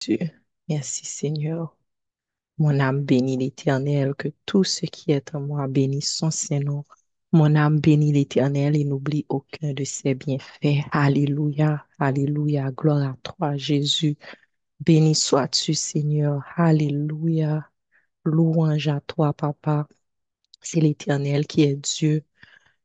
Dieu. Merci Seigneur. Mon âme bénit l'Éternel, que tout ce qui est en moi bénisse son Saint-Nom. Mon âme bénit l'Éternel et n'oublie aucun de ses bienfaits. Alléluia, Alléluia, gloire à toi Jésus. Béni sois-tu Seigneur. Alléluia. Louange à toi Papa. C'est l'Éternel qui est Dieu.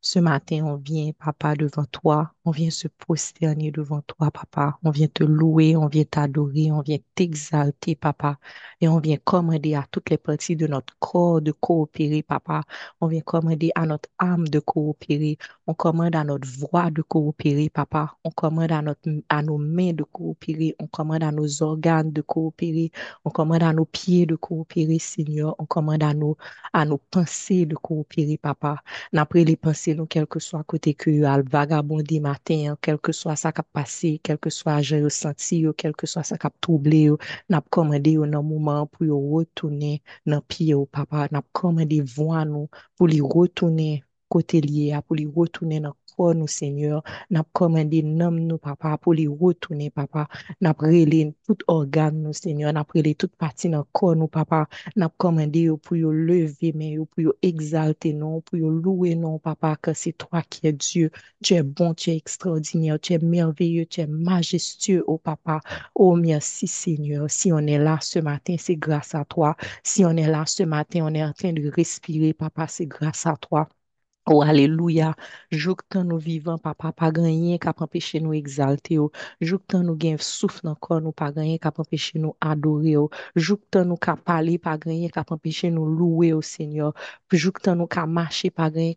Ce matin, on vient, papa, devant toi. On vient se prosterner devant toi, papa. On vient te louer, on vient t'adorer, on vient t'exalter, papa. Et on vient commander à toutes les parties de notre corps de coopérer, papa. On vient commander à notre âme de coopérer. On commande à notre voix de coopérer, papa. On commande à, notre, à nos mains de coopérer. On commande à nos organes de coopérer. On commande à nos pieds de coopérer, Seigneur. On commande à nos, à nos pensées de coopérer, papa. N'après les pensées, quel que soit côté que al vagabondé matin, quel que soit ça qui passé, quel que soit j'ai ressenti, quel que soit ça qui troublé, n'a commandé un moment pour retourner dans pied au papa, n'a commandé voix nous pour les retourner côté lié, pour les retourner dans nous, Seigneur. N'a commandé nom nous, papa, pour les retourner, papa. N'a relé tout organe nous, Seigneur. N'a relé toute partie dans corps nous, papa. N'a commandé pour yo lever, mais pour exalter non, pour louer non, papa, que c'est toi qui es Dieu. Tu es bon, tu es extraordinaire, tu es merveilleux, tu es majestueux, oh papa. Oh merci, Seigneur. Si on est là ce matin, c'est grâce à toi. Si on est là ce matin, on est en train de respirer, papa, c'est grâce à toi. Oh, alléluia. Jouk tan nous vivants, papa, pas gagné empêché nous exalter. Oh. Jouk tan nous gain souffle encore, nous pas gagné qui empêché nous adorer. Oh. Jouk tan nous ka parler, pas nous louer au Seigneur. Jouk tan nous ka marcher, pas gagné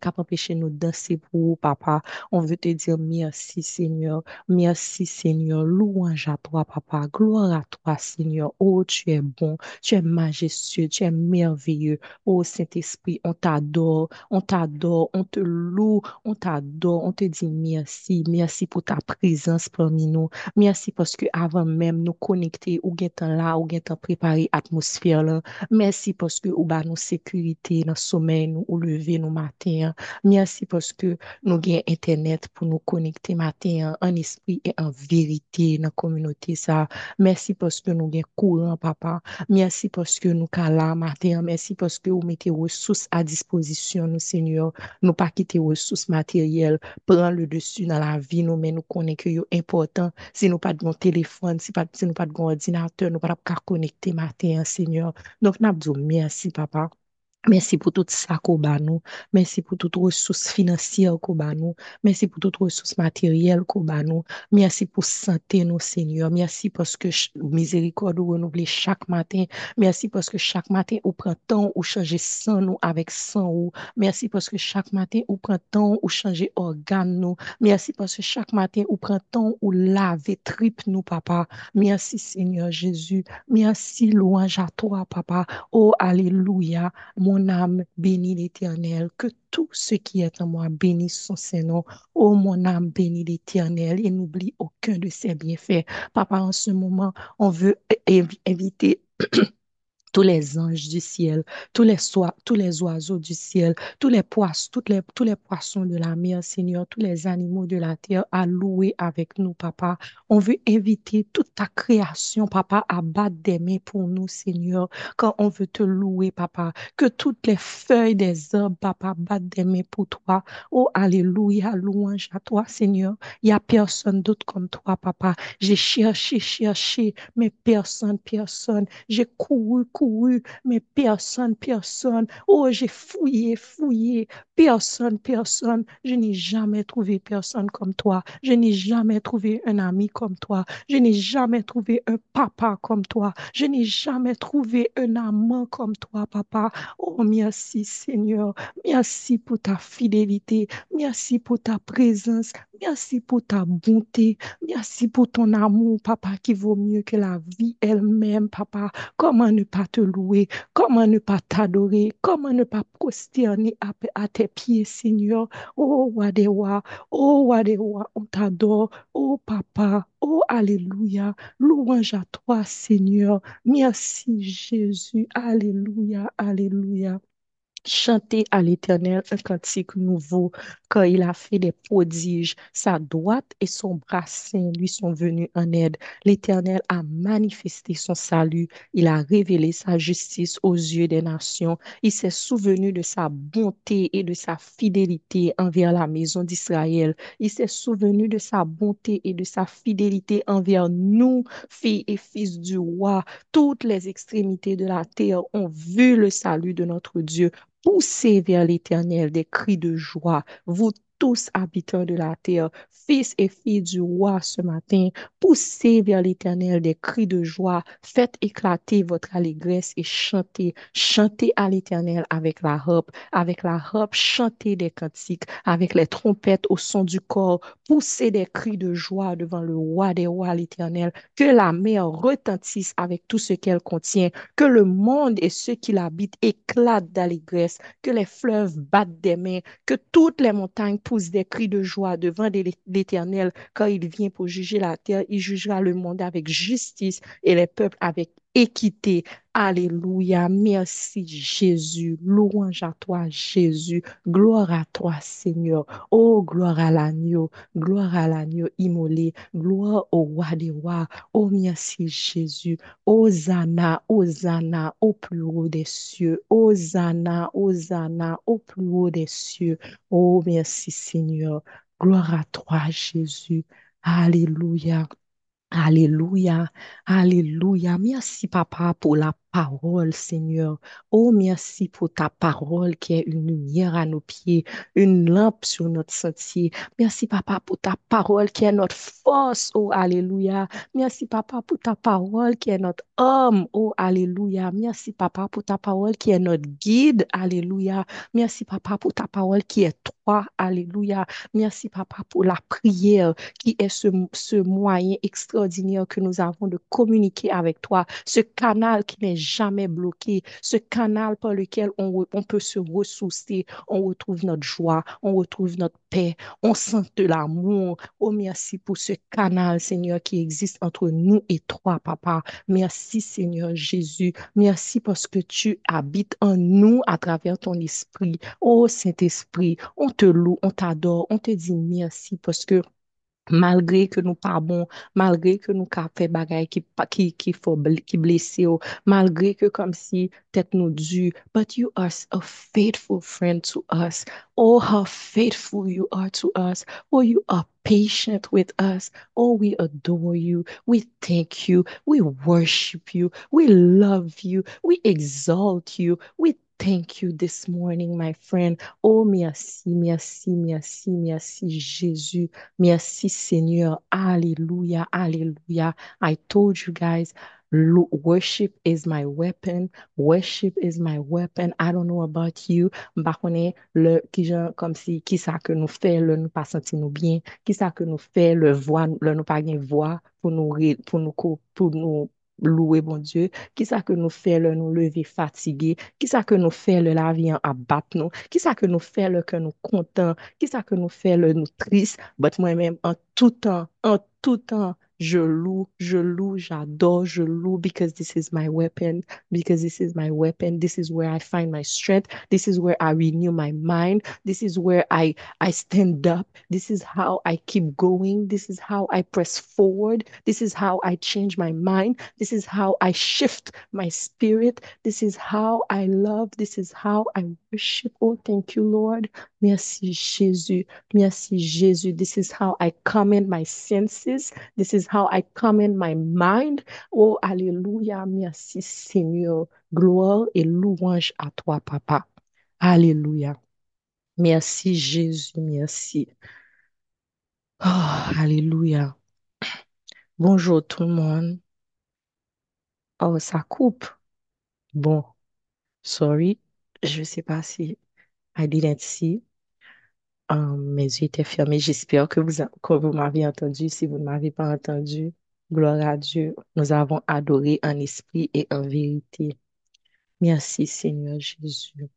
nous danser pour papa. On veut te dire merci, Seigneur. Merci, Seigneur. Louange à toi, papa. Gloire à toi, Seigneur. Oh, tu es bon, tu es majestueux, tu es merveilleux. Oh, Saint-Esprit, on t'adore, on t'adore on te loue, on t'adore, on te dit merci, merci pour ta présence parmi nous. Merci parce que avant même nous connecter ou temps là, ou temps préparer atmosphère là. Merci parce que ou ba nous sécurité dans sommeil nous ou lever nous matin. Merci parce que nous avons internet pour nous connecter matin en esprit et en vérité dans la communauté ça. Merci parce que nous avons courant papa. Merci parce que nous là matin. Merci parce que vous mettez ressources à disposition nous Seigneur nous pas quitter ressources matérielles, prendre le dessus dans la vie, nous, mais nous connaissons que important. Si nous pas de téléphone, si, pas, si nous pas de ordinateur, nous pas connecter matin, Seigneur. Donc, nous disons merci, papa. Merci pour tout ça qu'on nous. Merci pour toutes ressources financières qu'on nous. Merci pour toutes ressources matérielles qu'on nous. Merci pour santé, nous, Seigneur. Merci parce que miséricorde ou renouvelée chaque matin. Merci parce que chaque matin, on prend temps ou changer sang nous avec sang ou. Merci parce que chaque matin, on prend temps ou changer organe nous. Merci parce que chaque matin, on prend temps ou laver tripe nous, papa. Merci, Seigneur Jésus. Merci, louange à toi, papa. Oh, alléluia. Âme bénit l'Éternel, que tout ce qui est en moi bénisse son Saint-Nom. Oh, mon âme bénit l'Éternel et n'oublie aucun de ses bienfaits. Papa, en ce moment, on veut inviter tous les anges du ciel, tous les, tous les oiseaux du ciel, tous les poissons, toutes les, tous les poissons de la mer, Seigneur, tous les animaux de la terre à louer avec nous, Papa. On veut inviter toute ta création, Papa, à battre des mains pour nous, Seigneur, quand on veut te louer, Papa. Que toutes les feuilles des arbres, Papa, battent des mains pour toi. Oh, Alléluia, louange à toi, Seigneur. Il n'y a personne d'autre comme toi, Papa. J'ai cherché, cherché, mais personne, personne. J'ai couru, couru oui, mais personne, personne. Oh, j'ai fouillé, fouillé. Personne, personne. Je n'ai jamais trouvé personne comme toi. Je n'ai jamais trouvé un ami comme toi. Je n'ai jamais trouvé un papa comme toi. Je n'ai jamais trouvé un amant comme toi, papa. Oh, merci, Seigneur. Merci pour ta fidélité. Merci pour ta présence. Merci pour ta bonté. Merci pour ton amour, papa, qui vaut mieux que la vie elle-même, papa. Comment ne pas louer? Comment ne pas t'adorer? Comment ne pas prosterner à, tes pieds, Seigneur? Oh, Wadewa, oh, Wadewa, on t'adore. Oh, papa, oh, Alléluia. Louange à toi, Seigneur. Merci, Jésus. Alléluia, Alléluia. Chantez à l'Éternel un cantique nouveau, car il a fait des prodiges. Sa droite et son bras saint lui sont venus en aide. L'Éternel a manifesté son salut. Il a révélé sa justice aux yeux des nations. Il s'est souvenu de sa bonté et de sa fidélité envers la maison d'Israël. Il s'est souvenu de sa bonté et de sa fidélité envers nous, filles et fils du roi. Toutes les extrémités de la terre ont vu le salut de notre Dieu. Poussez vers l'Éternel des cris de joie, vous tous habitants de la terre, fils et filles du roi ce matin, poussez vers l'Éternel des cris de joie, faites éclater votre allégresse et chantez, chantez à l'Éternel avec la harpe, avec la harpe, chantez des cantiques, avec les trompettes au son du corps, poussez des cris de joie devant le roi des rois, l'Éternel, que la mer retentisse avec tout ce qu'elle contient, que le monde et ceux qui l'habitent éclatent d'allégresse, que les fleuves battent des mains, que toutes les montagnes poussent des cris de joie devant l'Éternel quand il vient pour juger la terre. Il jugera le monde avec justice et les peuples avec équité. Alléluia. Merci Jésus. Louange à toi Jésus. Gloire à toi Seigneur. Oh, gloire à l'agneau. Gloire à l'agneau immolé. Gloire au roi des rois. Oh, merci Jésus. Hosanna, Hosanna au plus haut des cieux. Hosanna, Hosanna au plus haut des cieux. Oh, merci Seigneur. Gloire à toi Jésus. Alléluia. Alléluia, Alléluia. Merci, Papa, pour la parole, Seigneur. Oh, merci pour ta parole qui est une lumière à nos pieds, une lampe sur notre sentier. Merci, Papa, pour ta parole qui est notre force. Oh, Alléluia. Merci, Papa, pour ta parole qui est notre homme. Oh, Alléluia. Merci, Papa, pour ta parole qui est notre guide. Alléluia. Merci, Papa, pour ta parole qui est toi. Alléluia. Merci, Papa, pour la prière qui est ce, ce moyen extraordinaire que nous avons de communiquer avec toi, ce canal qui n'est jamais bloqué, ce canal par lequel on, on peut se ressourcer, on retrouve notre joie, on retrouve notre paix, on sent de l'amour. Oh, merci pour ce canal, Seigneur, qui existe entre nous et toi, Papa. Merci, Seigneur Jésus. Merci parce que tu habites en nous à travers ton esprit. Oh, Saint-Esprit, on te loue, on t'adore, on te dit merci parce que Malgré que nous pas bon, malgré que nous ka fait bagay qui qui qui faut qui blessé malgré que comme si tête nous dure, but you are a faithful friend to us. Oh, how faithful you are to us. Oh, you are patient with us. Oh, we adore you. We thank you. We worship you. We love you. We exalt you. We thank you this morning, my friend. Oh, merci, merci, merci, merci, Jésus. Merci, Seigneur. Alléluia, alléluia. I told you guys, worship is my weapon. Worship is my weapon. I don't know about you. Mbakone, le, qui comme si, qui ça que nous fait, le nous pas sentir nous bien, qui ça que nous fait, le voix, le nous pas bien voix pour nous, pour nous, pour nous, louer bon Dieu, qui ça que nous fait le nous lever fatigué, qui ça que nous fait le la vie en abattre nous, qui ça que nous fait le que nous content, qui ça que nous fait le nous triste, but moi-même en tout temps, en tout temps, je loue, je loue, j'adore, je loue because this is my weapon, because this is my weapon. This is where I find my strength. This is where I renew my mind. This is where I, I stand up. This is how I keep going. This is how I press forward. This is how I change my mind. This is how I shift my spirit. This is how I love. This is how I Oh, thank you, Lord. Merci, Jésus. Merci, Jésus. This is how I command my senses. This is how I command my mind. Oh, Alléluia. Merci, Seigneur. Gloire et louange à toi, Papa. Alléluia. Merci, Jésus. Merci. Oh, Alléluia. Bonjour tout le monde. Oh, ça coupe. Bon, sorry. Je ne sais pas si I didn't see. Um, mes yeux étaient fermés. J'espère que vous, m'avez entendu. Si vous ne m'avez pas entendu, gloire à Dieu. Nous avons adoré en esprit et en vérité. Merci Seigneur Jésus.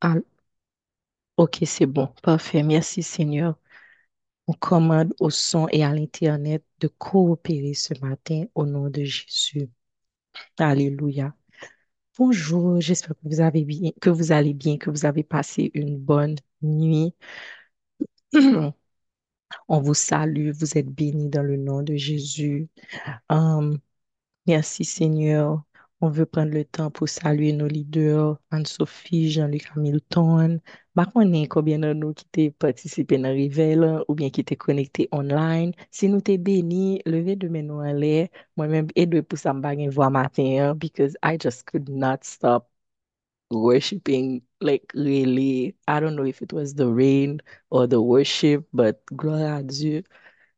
Ah, ok, c'est bon. Parfait. Merci Seigneur. On commande au son et à l'Internet de coopérer ce matin au nom de Jésus. Alléluia. Bonjour, j'espère que vous avez bien, que vous allez bien, que vous avez passé une bonne nuit. On vous salue, vous êtes bénis dans le nom de Jésus. Um, merci Seigneur. On veut prendre le temps pour saluer nos leaders, Anne-Sophie, Jean-Luc Hamilton. De nous qui t'es participé dans le réveil là, ou bien qui t'es connecté online? Si levez de hein, because I just could not stop worshiping like really. I don't know if it was the rain or the worship but gloire Dieu.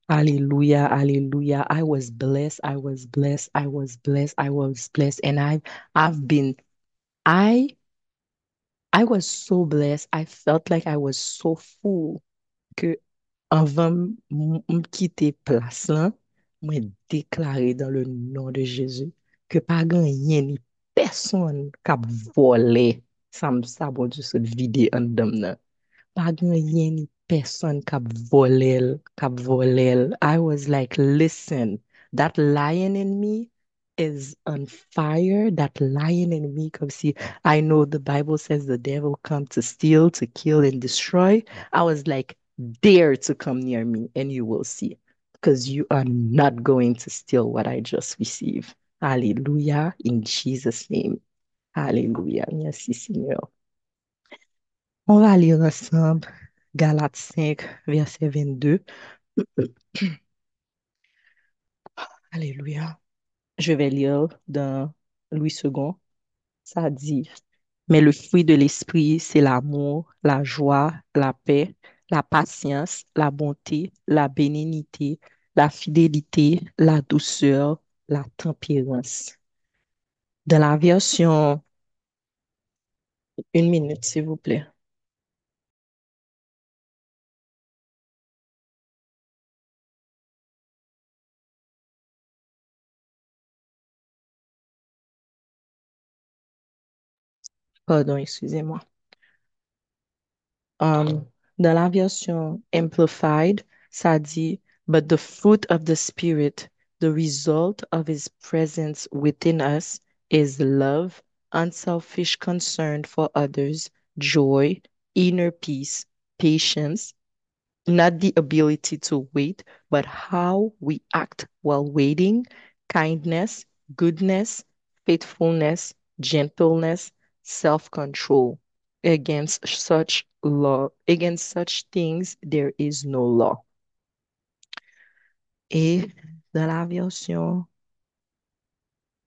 Hallelujah hallelujah I was blessed I was blessed I was blessed I was blessed. And I I've been I I was so blessed I felt like I was so full que avant m m quitter place là moi déclaré dans le nom de Jésus que pas gagné ni personne a volé ça me ça bon Dieu se vide en dedans là. Pa gen ni person kap volel, kap volel. I was like, listen, that lion in me is on fire. That lion in me, come see, I know the Bible says the devil come to steal, to kill, and destroy. I was like, dare to come near me, and you will see. Because you are not going to steal what I just received. Hallelujah. In Jesus' name. Hallelujah. Merci, Seigneur. On va lire ensemble Galates 5, verset 22. Alléluia. Je vais lire dans Louis II. Ça dit, mais le fruit de l'esprit, c'est l'amour, la joie, la paix, la patience, la bonté, la bénignité, la fidélité, la douceur, la tempérance. Dans la version, une minute, s'il vous plaît. Pardon, excusez-moi. Um, dans la version Amplified, ça dit, But the fruit of the Spirit, the result of His presence within us, is love, unselfish concern for others, joy, inner peace, patience, not the ability to wait, but how we act while waiting, kindness, goodness, faithfulness, gentleness, self-control. Against such law, against such things, there is no law. Et dans la version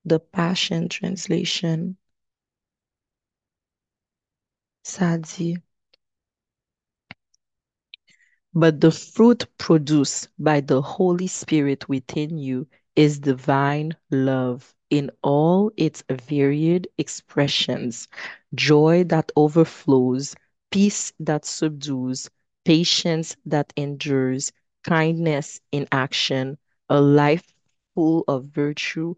The Passion Translation, ça dit But the fruit produced by the Holy Spirit within you is divine love in all its varied expressions, joy that overflows, peace that subdues, patience that endures, kindness in action, a life full of virtue,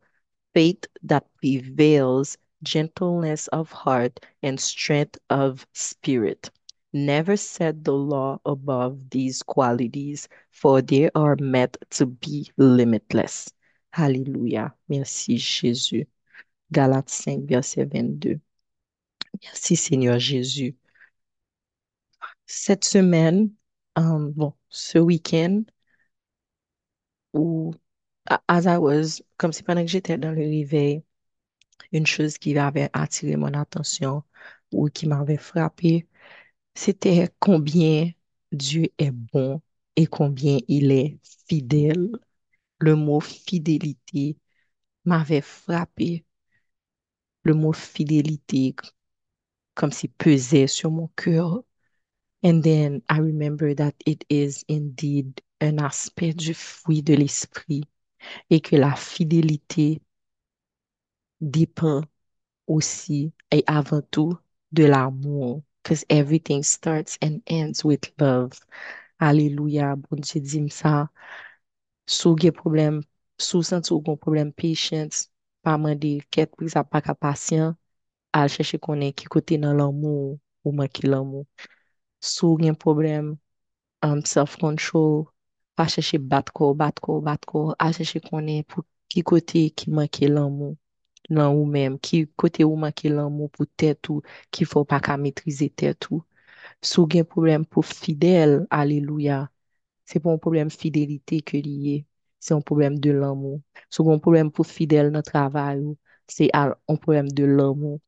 faith that prevails, gentleness of heart, and strength of spirit. Never set the law above these qualities, for they are meant to be limitless. Alléluia. Merci Jésus. Galates 5, verset 22. Merci Seigneur Jésus. Cette semaine, um, bon, ce week-end, as I was, comme si pendant que j'étais dans le réveil, une chose qui avait attiré mon attention ou qui m'avait frappé, c'était combien Dieu est bon et combien il est fidèle. Le mot fidélité m'avait frappé. Le mot fidélité comme si pesait sur mon cœur. And then I remember that it is indeed un aspect du fruit de l'esprit et que la fidélité dépend aussi et avant tout de l'amour. Because everything starts and ends with love. Alléluia. Bon Dieu ça. sou ge problem, sou senti ou kon problem patience, pa mande ket pou sa pa ka pasyen, al chèche konen ki kote nan l'amou ou maki l'amou. Sou gen problem, um, self-control, pa chèche batko, batko, batko, al chèche konen pou ki kote ki maki l'amou nan ou menm, ki kote ou maki l'amou pou tèt ou, ki fò pa ka metrize tèt ou. Sou gen problem pou fidel, aleluya, C'est pas un problème fidélité que lié, c'est un problème de l'amour. Sou gen problème pour fidèle dans travail ou, c'est un problème de l'amour.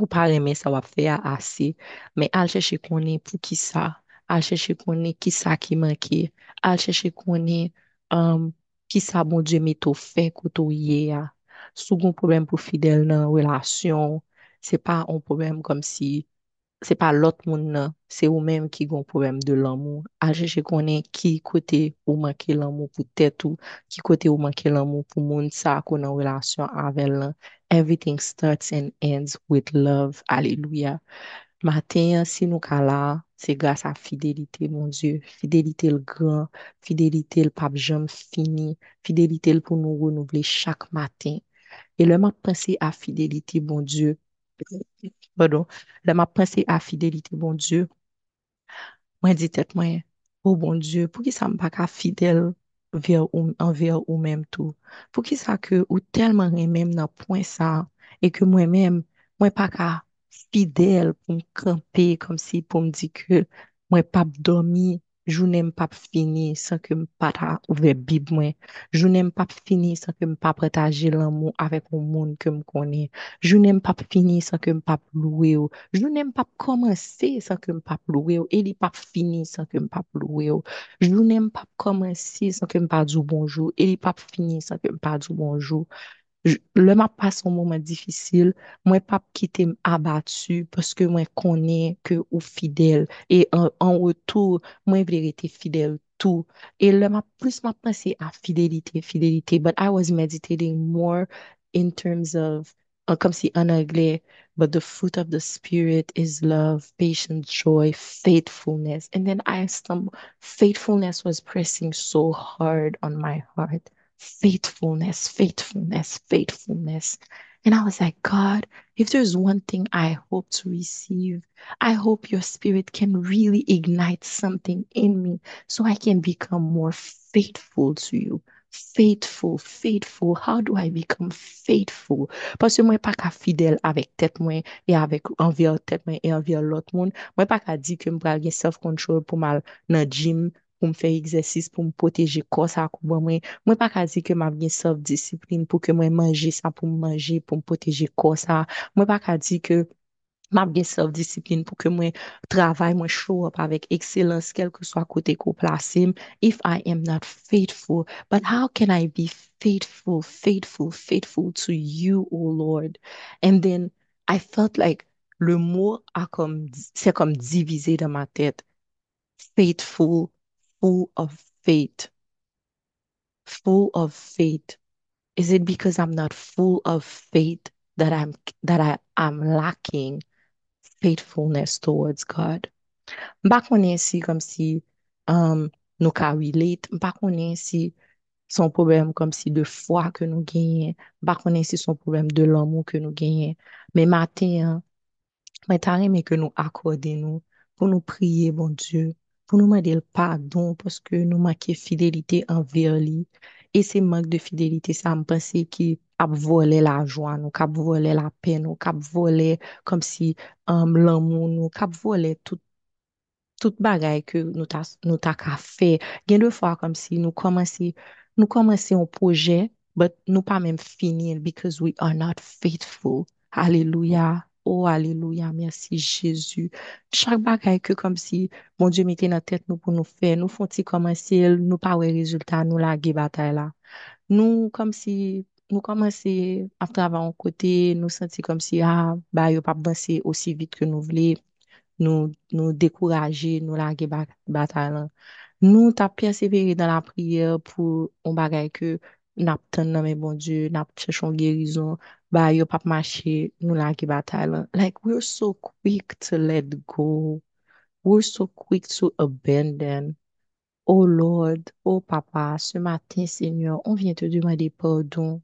Ou pa reme sa wap fe a ase, men al chèche konen pou ki sa, al chèche konen ki sa ki manke, al chèche konen um, ki sa bon Dje meto fe koto ye a. Sou gon problem pou fidèl nan relasyon, se pa un problem kom si c'est pas l'autre monde, nan, c'est ou qui ont un problème de l'amour. À chercher connaît qui côté ou manque l'amour pour tête ou, qui côté ou manque l'amour pour monde ça qu'on a en relation avec là. Everything starts and ends with love. Alléluia. Matin, si nous sommes là, c'est grâce à fidélité, mon Dieu. Fidélité le grand, fidélité le pape jamais fini, fidélité pour nous renouveler chaque matin. Et le m'a pensé à fidélité, mon Dieu. Pardon. Le m'a pensé à fidélité, mon Dieu. Mwen di tet mwen, oh bon Dieu, pou ki sa m pa ka fidèle ver ou, envers ou même tou? Pou ki sa ke ou telman remem nan point ça? Et que moi-même, mwen pa ka fidèle pou m kampe kom si pou m di ke mwen pap dormi, jounen m pap fini san ke m pata ouve bib mwen. Jounen m pap fini san ke m pap retaje l'amour avec ou moun ke m konen. Jounen m pap fini san ke m pap louwe ou. Jounen m pap komanse san ke m pap louwe ou. E li pap fini san ke m pap louwe ou. Jounen m pap komanse san ke m pa djou bonjou. E li pap fini san ke m pa djou bonjou. J- Le m'a passe un moment difficile, moi pas quitter m abattu parce que moi connais que ou fidèle et en, en retour moi vle rester fidèle tout. Et le m'a plus m'a pensé à fidélité fidélité. But I was meditating more in terms of uh, comme si en anglais but the fruit of the spirit is love patience joy faithfulness. And then I stumbled faithfulness was pressing so hard on my heart faithfulness, faithfulness, faithfulness. And I was like, God, if there's one thing I hope to receive, I hope your spirit can really ignite something in me so I can become more faithful to you. Faithful, faithful. How do I become faithful? Parce que moi, pas qu'à fidèle avec tête moi et avec envers tête moi et envers l'autre monde. Moi, pas qu'à dire que je vais self-control pour mal le gym, pour me faire exercice, pour me protéger corps ça moi Mwen pa ka di ke m ap gen self-discipline pou ke mwen manje sa pou m manje, pou m poteje ko sa. Mwen pa ka di ke m ap gen self-discipline pou ke mwen travay, mwen show up avek excellence, kel ke swa kote ko plase m, if I am not faithful. But how can I be faithful, faithful, faithful to you, oh Lord? And then I felt like le mot a comme, c'est comme divisé dans ma tête. Faithful, full of faith. full of faith? Is it because I'm not full of faith that I'm that I am lacking faithfulness towards God? Mpa konen si kom si um, nou ka relate, mpa konen si son problem kom si de fwa ke nou genyen, mpa konen si son problem de l'amou ke nou genyen. Men matin, Mwen ta reme ke nou akorde nou pou nou priye, bon Dieu, pou nou mande le pardon paske nou manke fidelite envers li. E se manque de fidélité, ça me pensait qui a volé la joie, nous, qui a volé la nous, qui a volé comme si um, l'amour, nous, qui a volé tout, tout bagay que nous ta, nous ta ka fait. Gen de fois comme si nous commençons, nous un projet, but nous pas même finir because we are not faithful. Alléluia. Oh, alléluia. Merci Jésus. Chaque bagay que comme si, mon Dieu mettait dans tête nous pour nous faire, nous font-ils commencer, nous pas ouais résultat, nous la bataille là. Nous, comme si, nous commençons à travailler en côté, nous sentir comme si, ah, bah, yo pas avancer aussi vite que nous voulons, nous, nous décourager, nous la ba- bataille là. Nous, t'as persévéré dans la prière pour un bagay que n'a pas mais bon Dieu, n'a cherché une guérison, bah, yo la bataille là. Like, we're so quick to let go. We're so quick to abandon. Oh Lord, oh Papa, ce matin, Seigneur, on vient te demander pardon.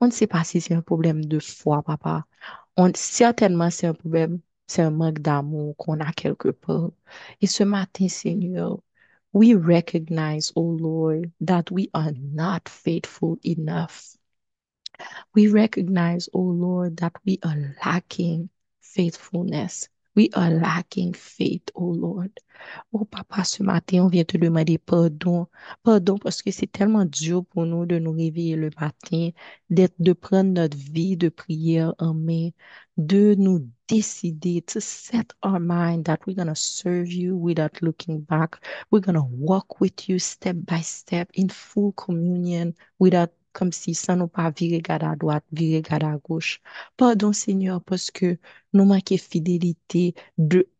On ne sait pas si c'est un problème de foi, Papa. On, certainement, c'est un problème, c'est un manque d'amour qu'on a quelque part. Et ce matin, Seigneur, we recognize, oh Lord, that we are not faithful enough. We recognize, oh Lord, that we are lacking faithfulness. We are lacking faith, oh Lord. Oh papa, ce matin, on vient te demander pardon. Pardon parce que c'est tellement dur pour nous de nous réveiller le matin, d'être, de prendre notre vie de prière en main, de nous décider, to set our mind that we're going to serve you without looking back. We're going to walk with you step by step in full communion without comme si ça nous pas virer garde à droite, virer garde à gauche. Pardon, Seigneur, parce que nous manquons fidélité,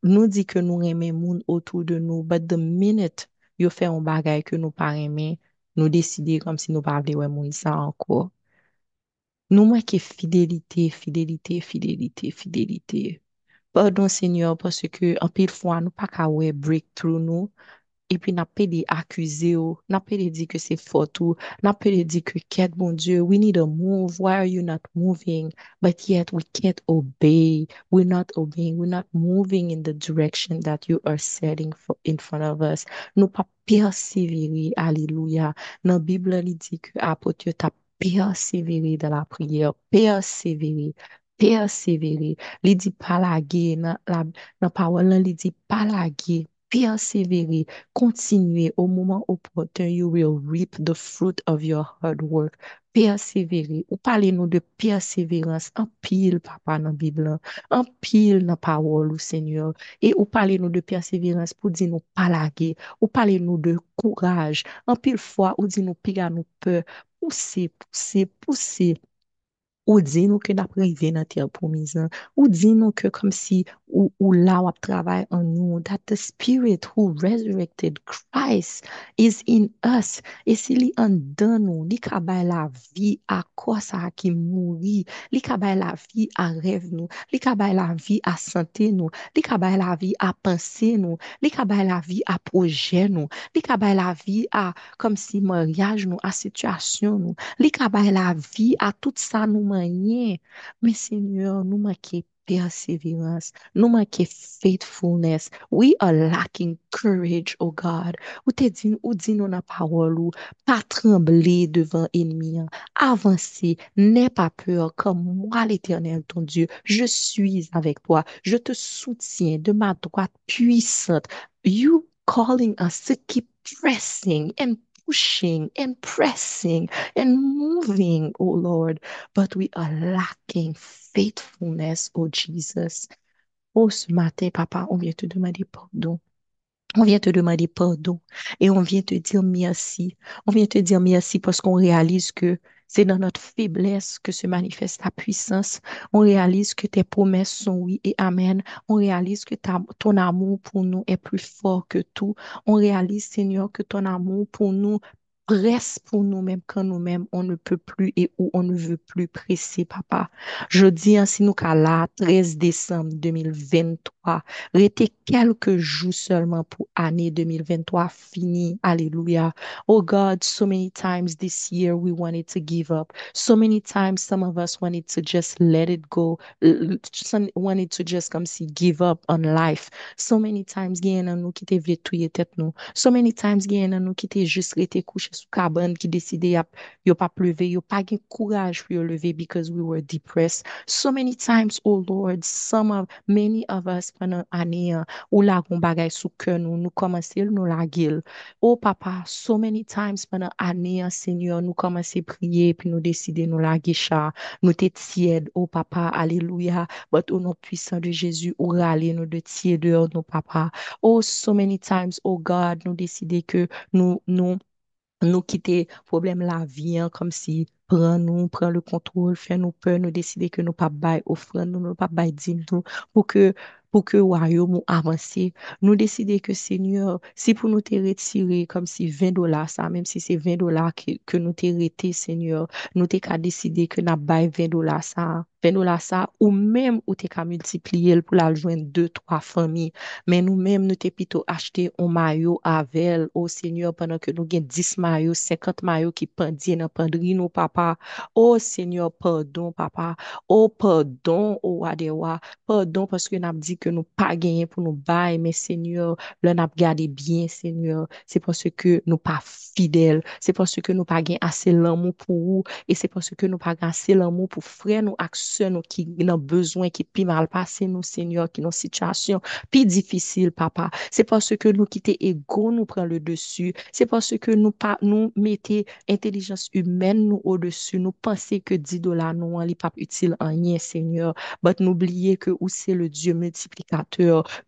nous dit que nous aimons monde autour de nous, but the minute you fait un bagage que nous pas aimer, nous décider comme si nous pas voulons monde ça encore. Nous manquons fidélité, fidélité, fidélité, fidélité. Pardon, Seigneur, parce que en pile fois, nous pas qu'à breakthrough nous, et puis n'a pas de accuser ou, n'a pas de dire que c'est faute ou, n'a quête, bon Dieu, we need a move, why are you not moving? But yet we can't obey, we're not obeying, we're not moving in the direction that you are setting for, in front of us. Nous pas persévérer, alléluia. Dans la Bible, il dit que apôtre, t'as persévéré dans la prière, persévérer, persévérer. Il dit pas laguer, dans la parole, il dit pas laguer, persévérer, continuer au moment opportun, you will reap the fruit of your hard work. Persévérer. Ou parlez-nous de persévérance en pile, papa, dans la Bible, en pile dans la parole, Seigneur. Et ou parlez-nous de persévérance pour dire nous pas laguer. Ou parlez-nous de courage. En pile fois, ou dit nous pire nous peur. Pousser, pousser, pousser. Ou dis-nous que d'après dans terre promise. Ou dis-nous que comme si ou, ou là où travaille en nous, that the spirit who resurrected Christ is in us. Et si li en dans nous, li la vie à quoi ça qui mourit, li kabay la vie à rêve nous, li la vie à santé nous, li kabay la vie à penser nous, li kabay la vie à projet nous, li kabay la vie à comme si mariage nous, à situation nous, li kabay la vie à tout ça nous manier. Mais Seigneur, nous manquons perseverance, nous manquons faithfulness. We are lacking courage, oh God. Ou te dit, ou dit nous la parole, ou pas trembler devant l'ennemi, avancer, n'aie pas peur, comme moi, l'Éternel, ton Dieu, je suis avec toi, je te soutiens de ma droite puissante. You calling us to keep pressing and pushing and pressing and moving, oh Lord, but we are lacking faithfulness, oh Jesus. Oh, ce matin, papa, on vient te demander pardon. On vient te demander pardon et on vient te dire merci. On vient te dire merci parce qu'on réalise que c'est dans notre faiblesse que se manifeste ta puissance. On réalise que tes promesses sont oui et amen. On réalise que ton amour pour nous est plus fort que tout. On réalise, Seigneur, que ton amour pour nous presse pour nous-mêmes quand nous-mêmes on ne peut plus et où on ne veut plus presser, papa. Je dis ainsi nous qu'à la 13 décembre 2023, restez quelques jours seulement pour année 2023 fini. Alléluia. Oh God, so many times this year we wanted to give up. So many times some of us wanted to just let it go. Some wanted to just come see give up on life. So many times, gen nous qui te vle tête nous. So many times, gen nous qui te juste rete couché sous cabane qui décidait y'a yo pas levé, yo pas gen courage pour lever because we were depressed. So many times, oh Lord, some of, many of us pendant année, ou la gon bagay cœur nous, nous commençons nous la gueule. Oh papa, so many times pendant année, Seigneur, nous commençons à prier puis nous décider nous la guécha, nous te tiède, oh papa, alléluia, but au nom puissant de Jésus, ou râler nous de dehors, nos papa. Oh, so many times, oh God, nous décider que nous, nous, nous quitter problème la vie hein, comme si prend nous prend le contrôle fait nous peur nous décider que nous pas bail offrande nous nous pas bail nous pour que pour que royaume avance. Nous décider que Seigneur si pour nous te retirer comme si 20 dollars ça même si c'est 20 dollars que, que nous te Seigneur nous t'es qu'à décider que n'a bail 20 dollars ça 20 dollars ça ou même ou t'es qu'à multiplier pour la joindre deux trois familles. Mais nous-mêmes nous t'es plutôt acheté un maillot avec au Seigneur pendant que nous gagnons 10 maillots 50 maillots qui pendent dans penderie nos papa. Oh Seigneur pardon papa. Oh pardon oh Adewa. Pardon parce que n'a dit que nous pas gagné pour nous bailler, mais Seigneur, le n'a gardé bien, Seigneur. C'est parce que nous pas fidèles. C'est parce que nous pas gagné assez l'amour pour vous. Et c'est parce que nous pas gagné assez l'amour pour frères, nous, actions, nous qui ont besoin, qui plus mal passé, nous, Seigneur, qui ont situation plus difficile, papa. C'est parce que nous quitter ego, nous prend le dessus. C'est parce que nous pas, nous mettez intelligence humaine, nous au-dessus. Nous pensons que 10 dollars, nous, n'est pas utile en rien, Seigneur. Mais n'oubliez que où c'est le Dieu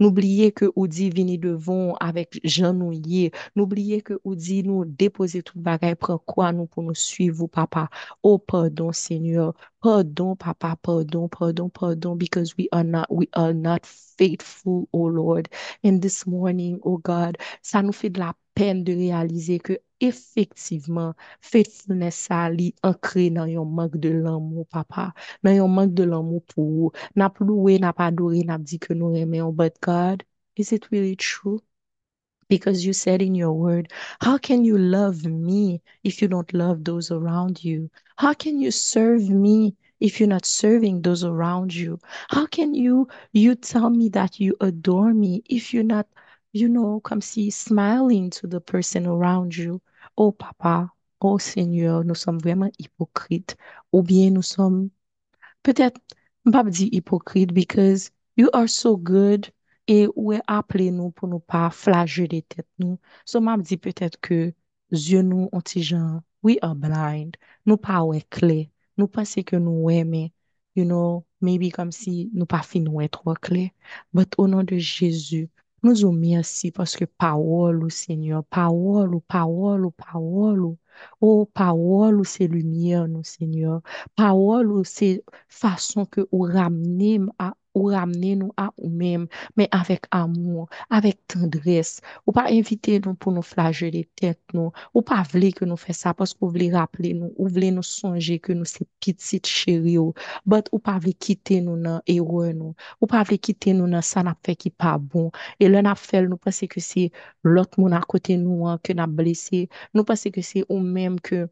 N'oubliez que où dit venez devant avec genouillé. N'oubliez que où dit nous déposer tout bagage, prend quoi nous pour nous suivre, papa? Oh, pardon, Seigneur. Pardon, papa, pardon, pardon, pardon, because we are not, we are not faithful, oh Lord. And this morning, oh God, ça nous fait de la peine de réaliser que effectivement, faithfulness ça li ancré dans un manque de l'amour, papa, dans un manque de l'amour pour vous. N'a pas loué, n'a pas adoré, n'a dit que nous aimons, but God, is it really true? Because you said in your word, how can you love me if you don't love those around you? How can you serve me if you're not serving those around you? How can you you tell me that you adore me if you're not, you know, come see smiling to the person around you? Oh papa, oh Seigneur, nous sommes vraiment hypocrites. Ou bien nous sommes peut-être pas dire hypocrite because you are so good et ou est appelé nous pour nous pas flageller tête nous. So m'a dit peut-être que yeux nous ont gens, we are blind, nous pas ouais clé, nous pensons que nous aimons, you know, maybe comme si nous pas fin ouais trop clair. But au nom de Jésus, nous vous merci parce que parole, Seigneur, parole, parole, parole, Oh, parole, c'est lumière, nous, Seigneur. Parole, c'est façon que vous ramenez à ou ramener nous à nous-mêmes, mais avec amour, avec tendresse. Ou pas inviter nous pour nous flageller tête nous. Ou pas vouloir que nous fassions ça parce que vous voulez rappeler nous, ou voulez nous songer que nous c'est petites chérie ou, but ou pas vouloir quitter nous dans erreur nous. Ou pas vouloir quitter nous dans ça n'a fait qui pas bon. Et là n'a fait nous penser que c'est l'autre monde à côté nous hein, que n'a blessé. Nous pensons que c'est ou même que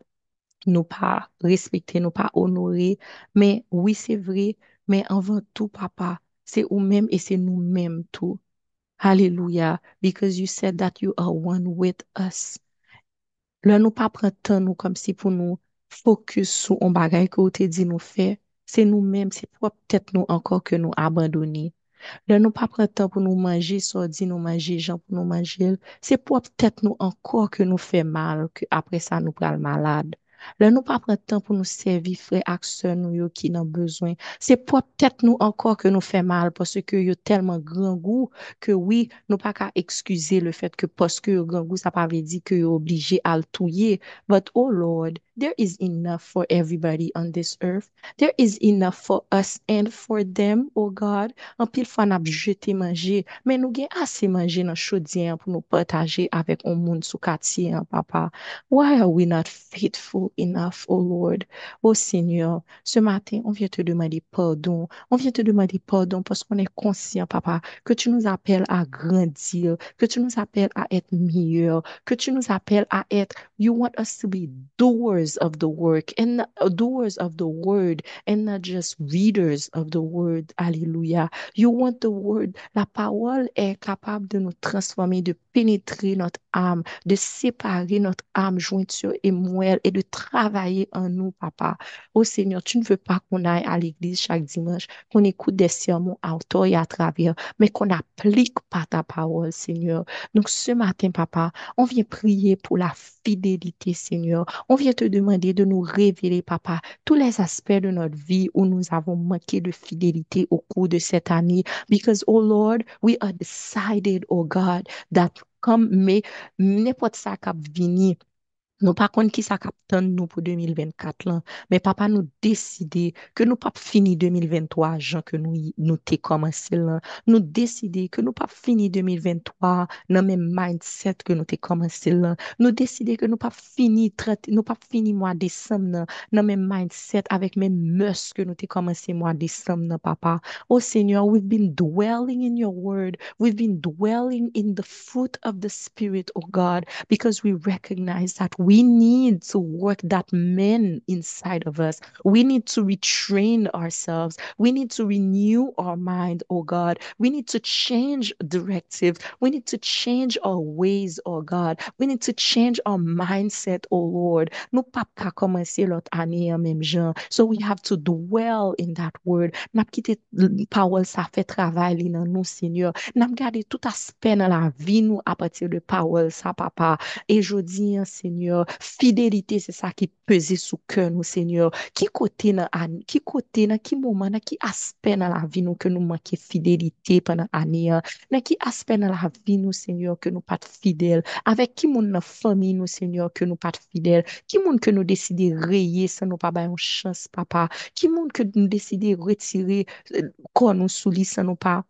nous pas respecter, nous pas honorer. Mais oui, c'est vrai, mais avant tout, papa, c'est nous-mêmes et c'est nous-mêmes tout. Hallelujah. Because you said that you are one with us. Là, nous pas prendre temps, nous, comme si pour nous focus sur un bagage que vous dit nous faire. C'est nous-mêmes, c'est peut-être nous encore que nous abandonner. Là, nous pas prendre temps pour nous manger, soit dit nous manger, gens pour nous manger. C'est peut-être nous encore que nous fait mal, que après ça nous prend malade. Là, nous pas prendre temps pour nous servir, frères et sœurs, nous, qui ont besoin. C'est peut-être nous encore que nous fait mal parce que y a tellement grand goût que oui, nous pas qu'à excuser le fait que parce que grand goût, ça pas veut dire que obligé à le touiller. But, oh Lord, there is enough for everybody on this earth. There is enough for us and for them, oh God. En pile fois, nous jeté manger, mais nous avons assez manger dans chaudière pour nous partager avec un monde sous quartier, hein, papa. Why are we not faithful enough, oh Lord? Oh Seigneur, ce matin, on vient te demander pardon. On vient te demander pardon parce qu'on est conscient, papa, que tu nous appelles à grandir, que tu nous appelles à être meilleur, que tu nous appelles à être, you want us to be doers of the work and doers of the word and not just readers of the word. Alléluia. You want the word. La parole est capable de nous transformer, de pénétrer notre âme, de séparer notre âme jointure et moelle et de travailler en nous, papa. Oh Seigneur, tu ne veux pas qu'on aille à l'église chaque dimanche, qu'on écoute des sermons à toi et à travers, mais qu'on applique pas ta parole, Seigneur. Donc ce matin, papa, on vient prier pour la fidélité, Seigneur. On vient te demander de nous révéler, papa, tous les aspects de notre vie où nous avons manqué de fidélité au cours de cette année. Because, oh Lord, we are decided, oh God, that comme mais n'importe ça qui nous pas contre qui ça capte nous pour 2024 là, mais papa nous décider que nous pas fini 2023 gens que nous nous t'ai commencé là. Nous décider que nous pas fini 2023 dans même mindset que nous t'ai commencé là. Nous décider que nous pas fini 30 nous pas fini mois décembre dans même mindset avec même mœurs que nous t'ai commencé mois décembre là, papa. Oh Seigneur, we've been dwelling in your word. We've been dwelling in the fruit of the spirit, oh God, because we recognize that we We need to work that man inside of us. We need to retrain ourselves. We need to renew our mind, oh God. We need to change directives. We need to change our ways, oh God. We need to change our mindset, oh Lord. Lot ane. So we have to dwell in that word. Sa Seigneur. Tout de sa, papa. Seigneur, fidelite se sa ki pese sou ke nou, Seigneur. Ki kote nan ane, ki kote nan, ki mouman, nan ki aspe nan la vi nou ke nou manke fidelite panan ane an. Nan ki aspe nan la vi nou, Seigneur, ke nou pat fidel. Avek ki moun nan fami nou, Seigneur, ke nou pat fidel. Ki moun ke nou deside reye sa nou pa bayon chans, papa? Ki moun ke nou deside retire kon nou souli sa nou pa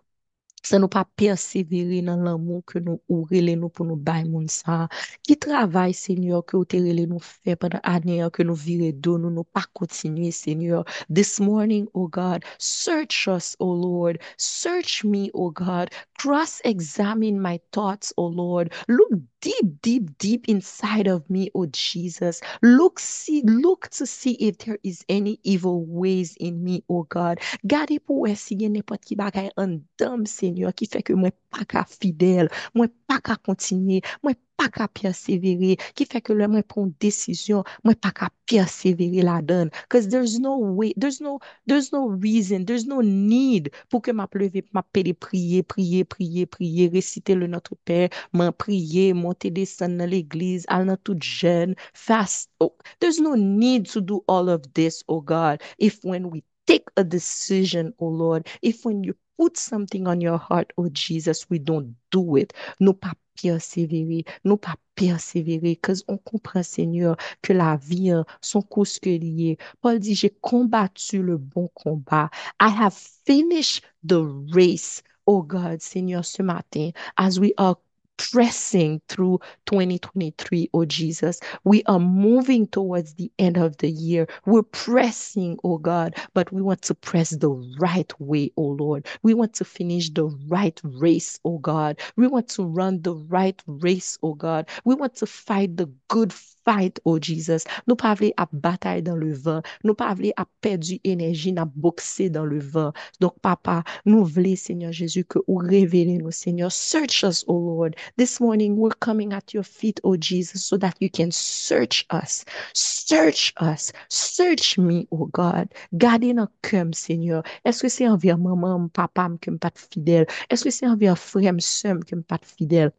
Sa nou pa persevere nan l'amou ke nou ou rele nou pou nou bay moun sa. Ki travay, Seigneur, ke ou te rele nou fe padan ane ke nou vire do nou nou pa kontinue, Seigneur. This morning, oh God, search us, oh Lord. Search me, oh God. Cross-examine my thoughts, oh Lord. Look deep, deep, deep inside of me, oh Jesus. Look, see, look to see if there is any evil ways in me, oh God. Gade pou gen nepot ki bagay an dam, Seigneur, ki fè ke mwen pa ka fidèl, mwen pa ka kontinye, mwen pa ka persevere, ki fè ke lè mwen pon desisyon, mwen pa ka persevere la dan. Because there's no way, there's no, there's no reason, there's no need pou ke ma pleve, ma pede priye, priye, priye, priye, resite le Notre Père, man priye, monte desan nan l'eglise, al nan tout jen, fast. Oh, there's no need to do all of this, oh God, if when we take a decision, oh Lord, if when you put something on your heart, oh Jesus, we don't do it. Nou pa persevere, nou pa persevere, kaz on kompren, Seigneur, ke la vie, son kouske liye. Paul di, j'ai combattu le bon combat. I have finished the race, oh God, Seigneur, ce matin, as we are pressing through 2023, oh Jesus. We are moving towards the end of the year. We're pressing, oh God, but we want to press the right way, oh Lord. We want to finish the right race, oh God. We want to run the right race, oh God. We want to fight the good fight, oh Jesus. Nou pa vle ap batay dan le vin. Nou pa vle ap perdu enerji na bokse dan le vin. Donc, papa, nou vle, Seigneur Jésus, que ou revele nou, Seigneur. Search us, oh Lord. This morning, we're coming at your feet, oh Jesus, so that you can search us. Search us. Search me, oh God. Gade nan kem, Seigneur. Eske se anvir maman, papam kem pat fidel? Eske se anvir frem sem kem pat fidel?